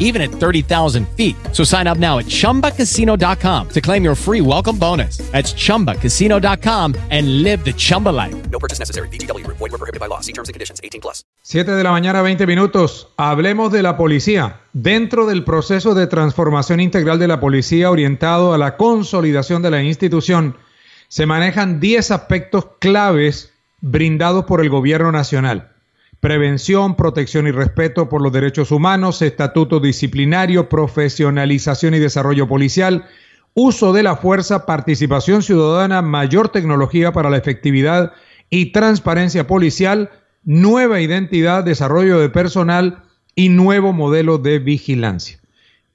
even at 30,000 feet. So sign up now at chumbacasino.com to claim your free welcome bonus. That's chumbacasino.com and live the Chumba life. No purchase necessary. BGW. Void were prohibited by law. See terms and conditions. 18 plus. 7 de la mañana, 20 minutos. Hablemos de la policía. Dentro del proceso de transformación integral de la policía orientado a la consolidación de la institución, se manejan 10 aspectos claves brindados por el gobierno nacional. Prevención, protección y respeto por los derechos humanos, estatuto disciplinario, profesionalización y desarrollo policial, uso de la fuerza, participación ciudadana, mayor tecnología para la efectividad y transparencia policial, nueva identidad, desarrollo de personal y nuevo modelo de vigilancia.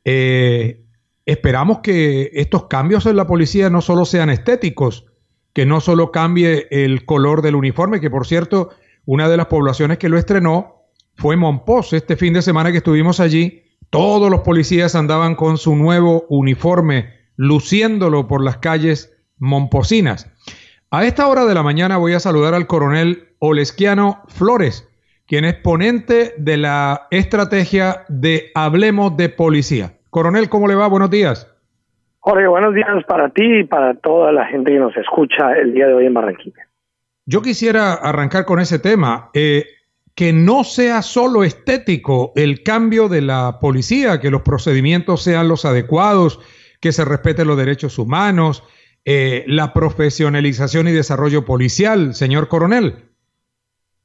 Eh, esperamos que estos cambios en la policía no solo sean estéticos, que no solo cambie el color del uniforme, que por cierto, una de las poblaciones que lo estrenó fue Monpós. Este fin de semana que estuvimos allí, todos los policías andaban con su nuevo uniforme, luciéndolo por las calles momposinas. A esta hora de la mañana voy a saludar al coronel Olesquiano Flores, quien es ponente de la estrategia de Hablemos de Policía. Coronel, ¿cómo le va? Buenos días. Jorge, buenos días para ti y para toda la gente que nos escucha el día de hoy en Barranquilla. Yo quisiera arrancar con ese tema, eh, que no sea solo estético el cambio de la policía, que los procedimientos sean los adecuados, que se respeten los derechos humanos, eh, la profesionalización y desarrollo policial, señor coronel.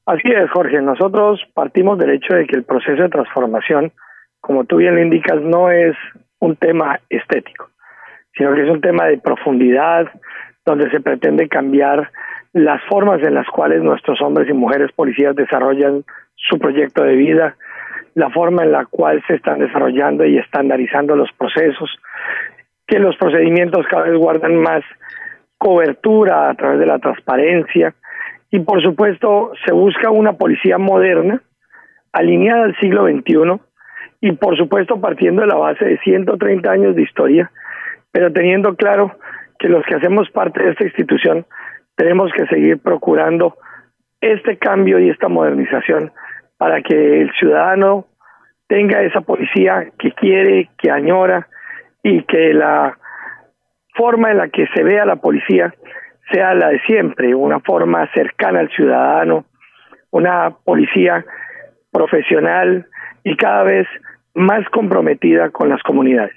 Así es, Jorge. Nosotros partimos del hecho de que el proceso de transformación, como tú bien lo indicas, no es un tema estético, sino que es un tema de profundidad, donde se pretende cambiar las formas en las cuales nuestros hombres y mujeres policías desarrollan su proyecto de vida, la forma en la cual se están desarrollando y estandarizando los procesos, que los procedimientos cada vez guardan más cobertura a través de la transparencia. Y por supuesto se busca una policía moderna, alineada al siglo XXI y por supuesto partiendo de la base de 130 años de historia, pero teniendo claro que los que hacemos parte de esta institución tenemos que seguir procurando este cambio y esta modernización para que el ciudadano tenga esa policía que quiere, que añora y que la forma en la que se vea la policía sea la de siempre, una forma cercana al ciudadano, una policía profesional y cada vez más comprometida con las comunidades.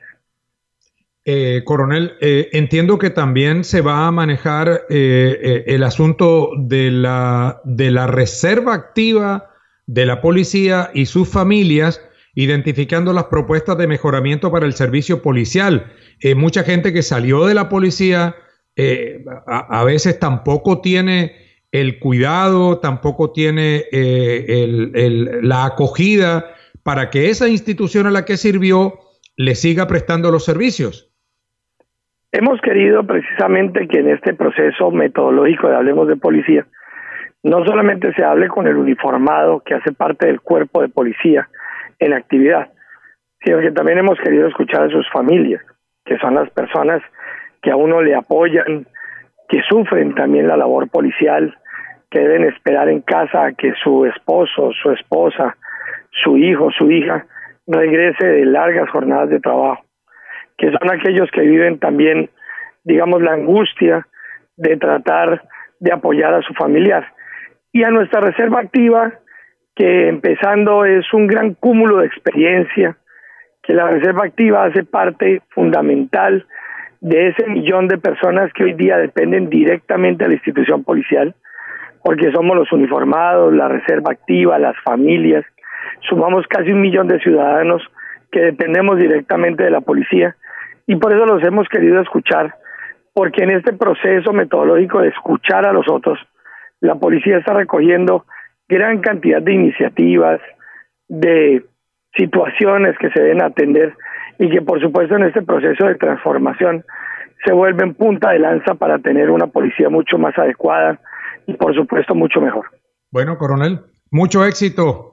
Eh, coronel, eh, entiendo que también se va a manejar eh, el asunto de la, de la reserva activa de la policía y sus familias, identificando las propuestas de mejoramiento para el servicio policial. mucha gente que salió de la policía a, a, veces tampoco tiene el cuidado, tampoco tiene la acogida para que esa institución a la que sirvió le siga prestando los servicios. Hemos querido precisamente que en este proceso metodológico de Hablemos de Policía, no solamente se hable con el uniformado que hace parte del cuerpo de policía en actividad, sino que también hemos querido escuchar a sus familias, que son las personas que a uno le apoyan, que sufren también la labor policial, que deben esperar en casa a que su esposo, su esposa, su hijo, su hija regrese de largas jornadas de trabajo que son aquellos que viven también, digamos, la angustia de tratar de apoyar a su familiar. Y a nuestra reserva activa, que empezando es un gran cúmulo de experiencia, que la reserva activa hace parte fundamental de ese millón de personas que hoy día dependen directamente de la institución policial, porque somos los uniformados, la reserva activa, las familias, sumamos casi un millón de ciudadanos que dependemos directamente de la policía y por eso los hemos querido escuchar, porque en este proceso metodológico de escuchar a los otros, la policía está recogiendo gran cantidad de iniciativas, de situaciones que se deben atender y que por supuesto en este proceso de transformación se vuelven punta de lanza para tener una policía mucho más adecuada y por supuesto mucho mejor. Bueno, coronel, Mucho éxito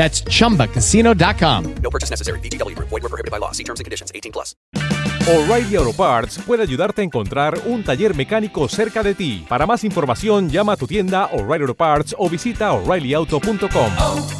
That's chumbacasino.com. No purchase necessary. VGW Group. Void were prohibited by law. See terms and conditions. 18 plus. O'Reilly Auto Parts puede ayudarte a encontrar un taller mecánico cerca de ti. Para más información, llama a tu tienda O'Reilly Auto Parts o visita oreillyauto.com.